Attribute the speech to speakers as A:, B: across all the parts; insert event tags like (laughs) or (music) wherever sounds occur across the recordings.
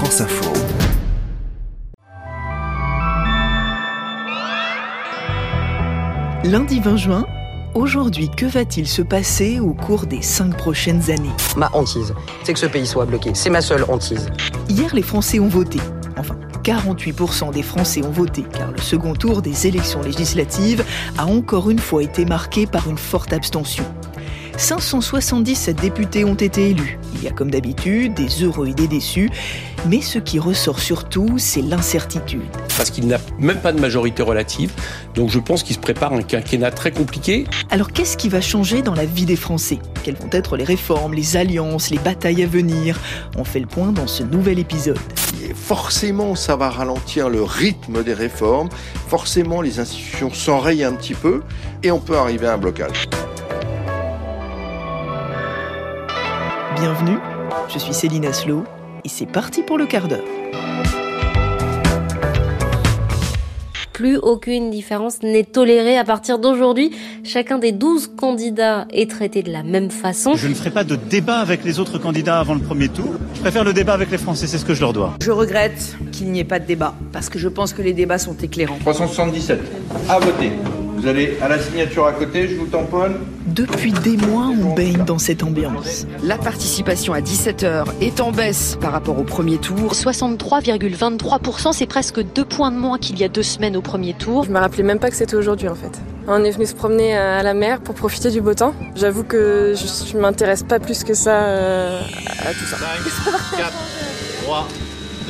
A: France Info.
B: Lundi 20 juin, aujourd'hui, que va-t-il se passer au cours des cinq prochaines années?
C: Ma hantise, c'est que ce pays soit bloqué. C'est ma seule hantise.
B: Hier, les Français ont voté. Enfin, 48% des Français ont voté, car le second tour des élections législatives a encore une fois été marqué par une forte abstention. 577 députés ont été élus. Il y a comme d'habitude des heureux et des déçus, mais ce qui ressort surtout, c'est l'incertitude.
D: Parce qu'il n'a même pas de majorité relative, donc je pense qu'il se prépare un quinquennat très compliqué.
B: Alors qu'est-ce qui va changer dans la vie des Français? Quelles vont être les réformes, les alliances, les batailles à venir? On fait le point dans ce nouvel épisode.
E: Et forcément, ça va ralentir le rythme des réformes, forcément les institutions s'enrayent un petit peu, et on peut arriver à un blocage.
B: Bienvenue, je suis Céline Aslo et c'est parti pour le quart d'heure.
F: Plus aucune différence n'est tolérée à partir d'aujourd'hui. Chacun des 12 candidats est traité de la même façon.
G: Je ne ferai pas de débat avec les autres candidats avant le premier tour. Je préfère le débat avec les Français, c'est ce que je leur dois.
H: Je regrette qu'il n'y ait pas de débat, parce que je pense que les débats sont éclairants.
E: 377, à voter. Vous allez à la signature à côté, je vous tamponne.
B: Depuis des mois, on baigne dans cette ambiance.
H: La participation à 17h est en baisse par rapport au premier tour.
I: 63,23%, c'est presque deux points de moins qu'il y a deux semaines au premier tour.
J: Je me rappelais même pas que c'était aujourd'hui en fait. On est venu se promener à la mer pour profiter du beau temps. J'avoue que je, ne m'intéresse pas plus que ça euh, à tout ça. 5, 4,
D: 3,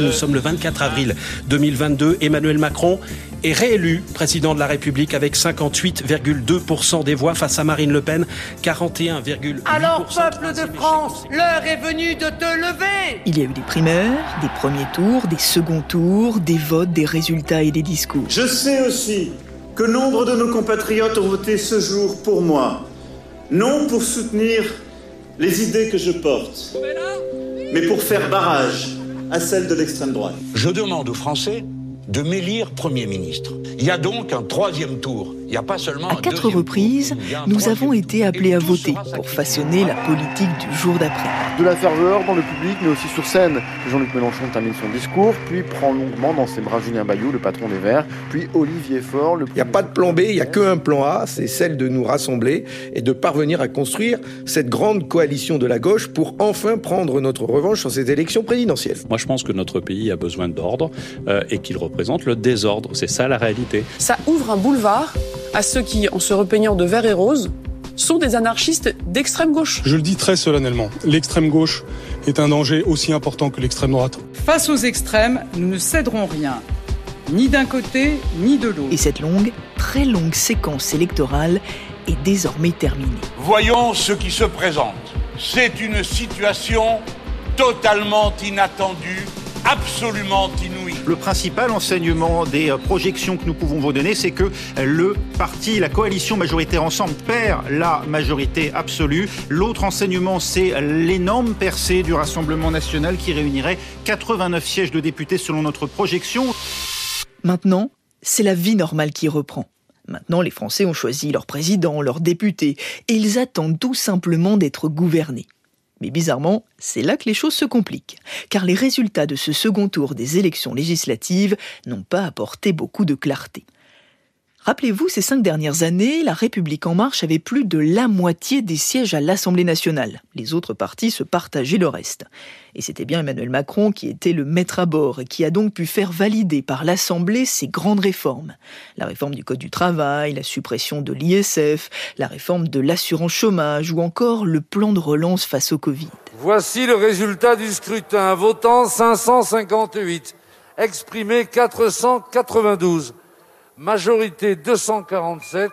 D: Nous sommes le 24 avril 2022. Emmanuel Macron est réélu président de la République avec 58,2% des voix face à Marine Le Pen, 41,8%.
K: Alors, peuple de France, l'heure est venue de te lever
B: Il y a eu des primaires, des premiers tours, des seconds tours, des votes, des résultats et des discours.
L: Je sais aussi que nombre de nos compatriotes ont voté ce jour pour moi, non pour soutenir les idées que je porte, mais pour faire barrage à celles de l'extrême droite.
M: Je demande aux Français de m'élire Premier ministre. Il y a donc un troisième tour. Il n'y a pas seulement.
B: À quatre reprises, nous avons été appelés à voter pour façonner la politique du jour d'après.
E: De la ferveur dans le public, mais aussi sur scène. Jean-Luc Mélenchon termine son discours, puis prend longuement dans ses bras Julien Bayou, le patron des Verts, puis Olivier Faure. Le...
N: Il n'y a pas de plan B, il n'y a qu'un plan A, c'est celle de nous rassembler et de parvenir à construire cette grande coalition de la gauche pour enfin prendre notre revanche sur ces élections présidentielles.
D: Moi, je pense que notre pays a besoin d'ordre euh, et qu'il représente le désordre. C'est ça la réalité.
J: Ça ouvre un boulevard à ceux qui, en se repeignant de vert et rose, sont des anarchistes d'extrême gauche.
O: Je le dis très solennellement, l'extrême gauche est un danger aussi important que l'extrême droite.
P: Face aux extrêmes, nous ne céderons rien, ni d'un côté, ni de l'autre.
B: Et cette longue, très longue séquence électorale est désormais terminée.
Q: Voyons ce qui se présente. C'est une situation totalement inattendue absolument inouï.
G: Le principal enseignement des euh, projections que nous pouvons vous donner, c'est que le parti, la coalition majoritaire ensemble perd la majorité absolue. L'autre enseignement, c'est l'énorme percée du Rassemblement national qui réunirait 89 sièges de députés selon notre projection.
B: Maintenant, c'est la vie normale qui reprend. Maintenant, les Français ont choisi leur président, leurs députés, et ils attendent tout simplement d'être gouvernés. Mais bizarrement, c'est là que les choses se compliquent, car les résultats de ce second tour des élections législatives n'ont pas apporté beaucoup de clarté. Rappelez-vous, ces cinq dernières années, la République en marche avait plus de la moitié des sièges à l'Assemblée nationale. Les autres partis se partageaient le reste. Et c'était bien Emmanuel Macron qui était le maître à bord et qui a donc pu faire valider par l'Assemblée ces grandes réformes. La réforme du Code du travail, la suppression de l'ISF, la réforme de l'assurance chômage ou encore le plan de relance face au Covid.
R: Voici le résultat du scrutin. Votant 558, exprimé 492 majorité 247,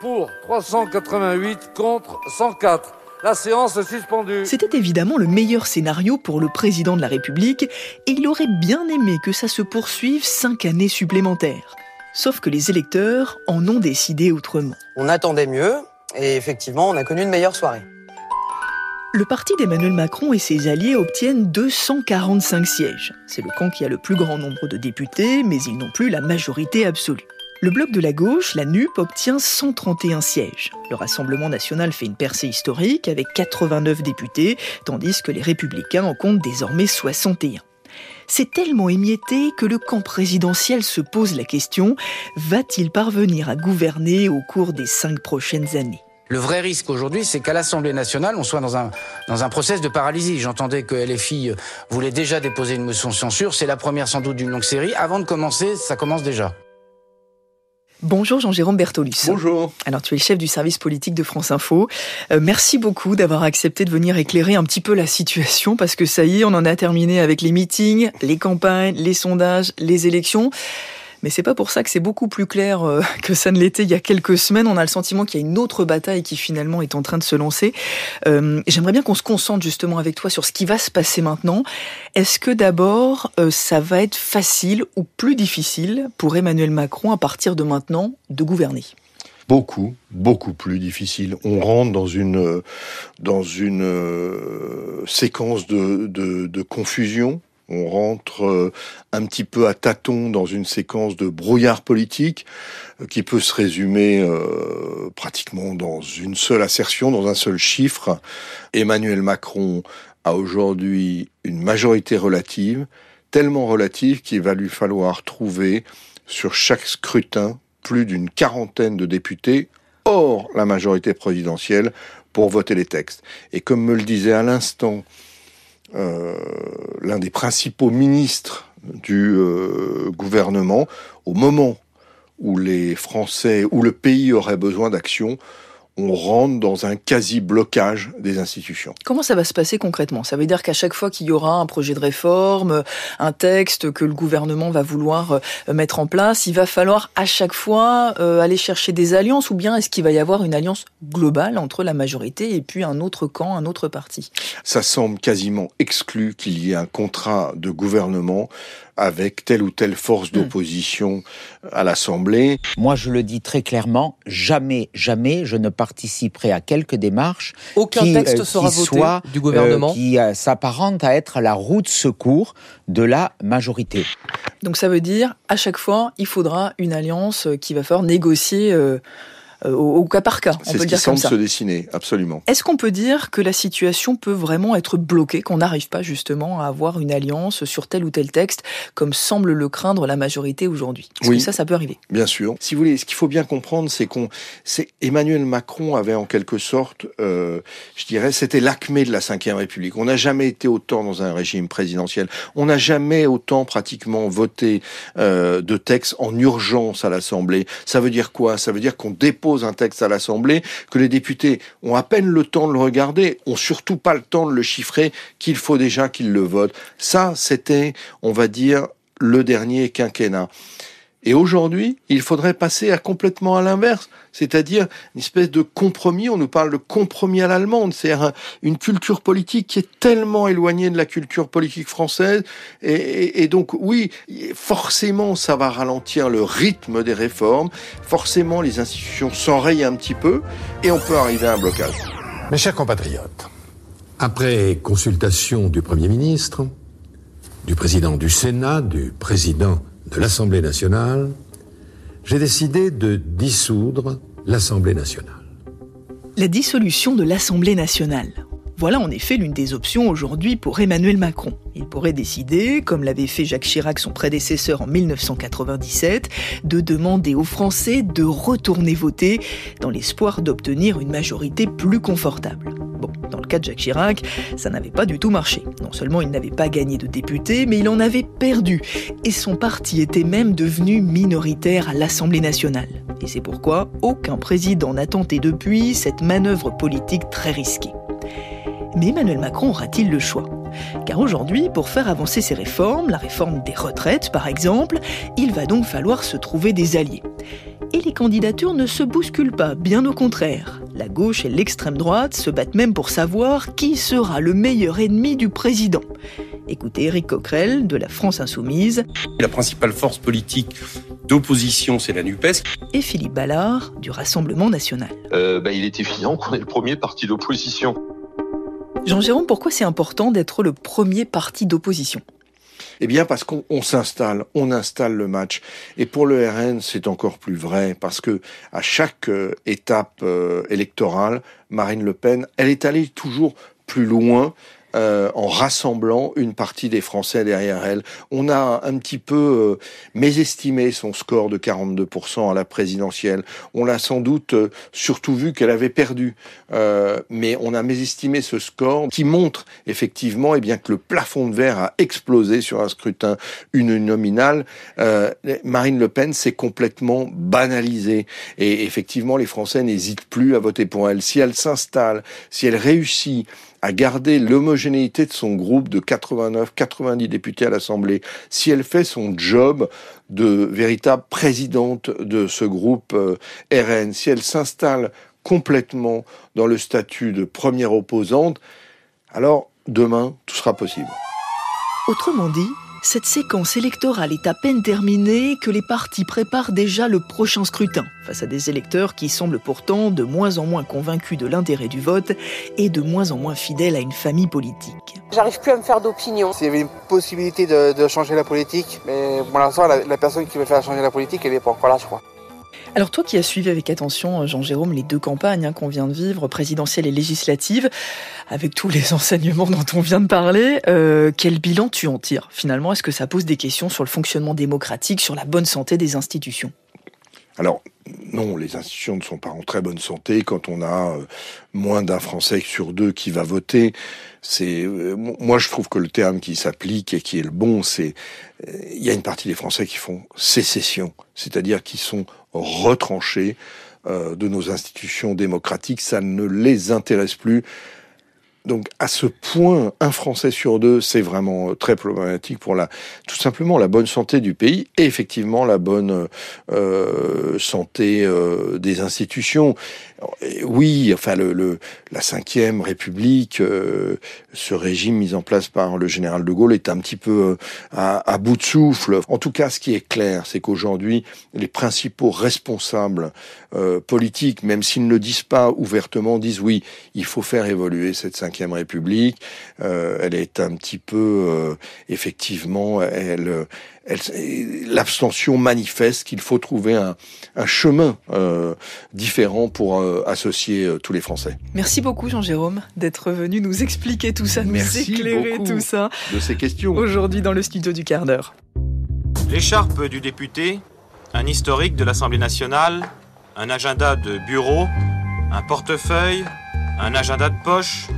R: pour 388, contre 104. La séance est suspendue.
B: C'était évidemment le meilleur scénario pour le président de la République et il aurait bien aimé que ça se poursuive cinq années supplémentaires. Sauf que les électeurs en ont décidé autrement.
C: On attendait mieux et effectivement on a connu une meilleure soirée.
B: Le parti d'Emmanuel Macron et ses alliés obtiennent 245 sièges. C'est le camp qui a le plus grand nombre de députés, mais ils n'ont plus la majorité absolue. Le bloc de la gauche, la NUP, obtient 131 sièges. Le Rassemblement national fait une percée historique avec 89 députés, tandis que les républicains en comptent désormais 61. C'est tellement émietté que le camp présidentiel se pose la question, va-t-il parvenir à gouverner au cours des cinq prochaines années?
A: Le vrai risque aujourd'hui, c'est qu'à l'Assemblée nationale, on soit dans un, dans process de paralysie. J'entendais que LFI voulait déjà déposer une motion de censure. C'est la première sans doute d'une longue série. Avant de commencer, ça commence déjà.
B: Bonjour Jean-Jérôme Bertolus.
E: Bonjour.
B: Alors tu es le chef du service politique de France Info. Euh, merci beaucoup d'avoir accepté de venir éclairer un petit peu la situation parce que ça y est, on en a terminé avec les meetings, les campagnes, les sondages, les élections. Mais c'est pas pour ça que c'est beaucoup plus clair euh, (laughs) que ça ne l'était il y a quelques semaines. On a le sentiment qu'il y a une autre bataille qui finalement est en train de se lancer. Euh, J'aimerais bien qu'on se concentre justement avec toi sur ce qui va se passer maintenant. Est-ce que d'abord euh, ça va être facile ou plus difficile pour Emmanuel Macron à partir de maintenant de gouverner?
S: Beaucoup, beaucoup plus difficile. On rentre dans une dans une séquence de, de confusion on rentre euh, un petit peu à tâtons dans une séquence de brouillard politique euh, qui peut se résumer euh, pratiquement dans une seule assertion, dans un seul chiffre. Emmanuel Macron a aujourd'hui une majorité relative, tellement relative qu'il va lui falloir trouver sur chaque scrutin plus d'une quarantaine de députés hors la majorité présidentielle pour voter les textes. Et comme me le disait à l'instant l'un des principaux ministres du euh, gouvernement, au moment où les Français, où le pays aurait besoin d'action, on rentre dans un quasi-blocage des institutions.
B: Comment ça va se passer concrètement? Ça veut dire qu'à chaque fois qu'il y aura un projet de réforme, un texte que le gouvernement va vouloir euh, mettre en place, il va falloir à chaque fois euh, aller chercher des alliances ou bien est-ce qu'il va y avoir une alliance globale entre la majorité et puis un autre camp, un autre parti?
S: Ça semble quasiment exclu qu'il y ait un contrat de gouvernement avec telle ou telle force hmm. d'opposition à l'Assemblée.
T: Moi, je le dis très clairement, jamais, jamais je ne participerai à quelque démarche
B: Aucun
T: qui,
B: texte
T: euh,
B: sera voté
T: soit,
B: du gouvernement
T: euh, qui euh, s'apparente à être la roue de secours de la majorité.
B: Donc ça veut dire, à chaque fois, il faudra une alliance qui va falloir négocier euh, au, cas par cas.
S: C'est ce qui semble se dessiner, absolument.
B: Est-ce qu'on peut dire que la situation peut vraiment être bloquée, qu'on n'arrive pas justement à avoir une alliance sur tel ou tel texte, comme semble le craindre la majorité aujourd'hui? Est-ce
S: oui,
B: que ça, ça peut arriver?
S: Bien sûr. Si vous voulez, ce qu'il faut bien comprendre, c'est qu'on, c'est Emmanuel Macron avait en quelque sorte, euh, je dirais, c'était l'acmé de la Ve République. On n'a jamais été autant dans un régime présidentiel. On n'a jamais autant pratiquement voté euh, de textes en urgence à l'Assemblée. Ça veut dire quoi? Ça veut dire qu'on dépose un texte à l'Assemblée, que les députés ont à peine le temps de le regarder, ont surtout pas le temps de le chiffrer, qu'il faut déjà qu'ils le votent. Ça, c'était, on va dire, le dernier quinquennat. Et aujourd'hui, il faudrait passer à complètement à l'inverse, c'est-à-dire une espèce de compromis. On nous parle de compromis à l'allemande, c'est-à-dire une culture politique qui est tellement éloignée de la culture politique française. Et, et, donc, oui, forcément, ça va ralentir le rythme des réformes. Forcément, les institutions s'enrayent un petit peu et on peut arriver à un blocage.
U: Mes chers compatriotes, après consultation du Premier ministre, du président du Sénat, du président de l'Assemblée nationale, j'ai décidé de dissoudre l'Assemblée nationale.
B: La dissolution de l'Assemblée nationale. Voilà en effet l'une des options aujourd'hui pour Emmanuel Macron. Il pourrait décider, comme l'avait fait Jacques Chirac, son prédécesseur en 1997, de demander aux Français de retourner voter dans l'espoir d'obtenir une majorité plus confortable. Bon, dans le cas de Jacques Chirac, ça n'avait pas du tout marché. Non seulement il n'avait pas gagné de députés, mais il en avait perdu. Et son parti était même devenu minoritaire à l'Assemblée nationale. Et c'est pourquoi aucun président n'a tenté depuis cette manœuvre politique très risquée. Mais Emmanuel Macron aura-t-il le choix? Car aujourd'hui, pour faire avancer ses réformes, la réforme des retraites par exemple, il va donc falloir se trouver des alliés. Et les candidatures ne se bousculent pas, bien au contraire. La gauche et l'extrême droite se battent même pour savoir qui sera le meilleur ennemi du président. Écoutez Éric Coquerel de la France Insoumise.
V: La principale force politique d'opposition, c'est la NUPES.
B: Et Philippe Ballard du Rassemblement national.
W: Euh, bah, il est évident qu'on est le premier parti d'opposition.
B: Jean-Jérôme, pourquoi c'est important d'être le premier parti d'opposition?
S: Eh bien, parce qu'on s'installe, on installe le match. Et pour le RN, c'est encore plus vrai, parce que à chaque euh, étape euh, électorale, Marine Le Pen, elle est allée toujours plus loin euh, en rassemblant une partie des Français derrière elle. On a un petit peu euh, mésestimé son score de 42% à la présidentielle. On l'a sans doute euh, surtout vu qu'elle avait perdu, mais on a mésestimé ce score qui montre effectivement eh bien que le plafond de verre a explosé sur un scrutin uninominal. Marine Le Pen s'est complètement banalisée et effectivement les Français n'hésitent plus à voter pour elle. Si elle s'installe, si elle réussit à garder l'homogénéité de son groupe de 89-90 députés à l'Assemblée, si elle fait son job de véritable présidente de ce groupe euh, RN, si elle s'installe complètement dans le statut de première opposante, alors demain, tout sera possible.
B: Autrement dit, cette séquence électorale est à peine terminée que les partis préparent déjà le prochain scrutin, face à des électeurs qui semblent pourtant de moins en moins convaincus de l'intérêt du vote et de moins en moins fidèles à une famille politique.
C: J'arrive plus à me faire d'opinion.
X: S'il y avait une possibilité de, changer la politique, mais pour l'instant, la, la personne qui veut faire changer la politique, elle n'est pas encore là, je crois.
B: Alors toi qui as suivi avec attention, Jean-Jérôme, les deux campagnes hein, qu'on vient de vivre, présidentielle et législative, avec tous les (laughs) enseignements dont on vient de parler, euh, quel bilan tu en tires finalement? Est-ce que ça pose des questions sur le fonctionnement démocratique, sur la bonne santé des institutions?
S: Alors, non, les institutions ne sont pas en très bonne santé. Quand on a euh, moins d'un Français sur deux qui va voter, c'est euh, moi je trouve que le terme qui s'applique et qui est le bon, c'est il y a une partie des Français qui font sécession, c'est-à-dire qui sont retranchés euh, de nos institutions démocratiques. Ça ne les intéresse plus. Donc à ce point, un Français sur deux, c'est vraiment euh, très problématique pour la, tout simplement la bonne santé du pays et effectivement la bonne euh, santé euh, des institutions. Oui, enfin le, le la cinquième République, euh, ce régime mis en place par le général de Gaulle est un petit peu à, à bout de souffle. En tout cas, ce qui est clair, c'est qu'aujourd'hui, les principaux responsables politiques, même s'ils ne le disent pas ouvertement, disent oui, il faut faire évoluer cette cinquième République. Euh, elle est un petit peu, euh, effectivement, elle, l'abstention manifeste qu'il faut trouver un, chemin euh, différent pour associer tous les Français.
B: Merci beaucoup Jean-Jérôme d'être venu nous expliquer tout ça, nous éclairer tout ça.
S: De ces questions.
B: Aujourd'hui dans le studio du quart d'heure.
Y: L'écharpe du député, un historique de l'Assemblée nationale, un agenda de bureau, un portefeuille, un agenda de poche,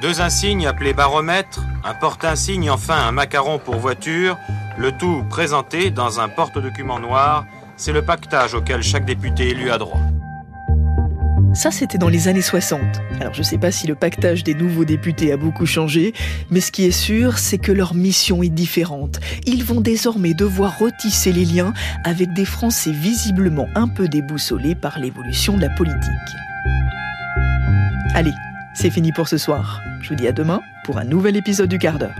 Y: deux insignes appelés baromètres, un porte-insigne, enfin un macaron pour voiture, le tout présenté dans un porte-document noir, c'est le pactage auquel chaque député élu a droit.
B: Ça, c'était dans les années 60. Alors, je ne sais pas si le pactage des nouveaux députés a beaucoup changé, mais ce qui est sûr, c'est que leur mission est différente. Ils vont désormais devoir retisser les liens avec des Français visiblement un peu déboussolés par l'évolution de la politique. Allez, c'est fini pour ce soir. Je vous dis à demain pour un nouvel épisode du quart d'heure.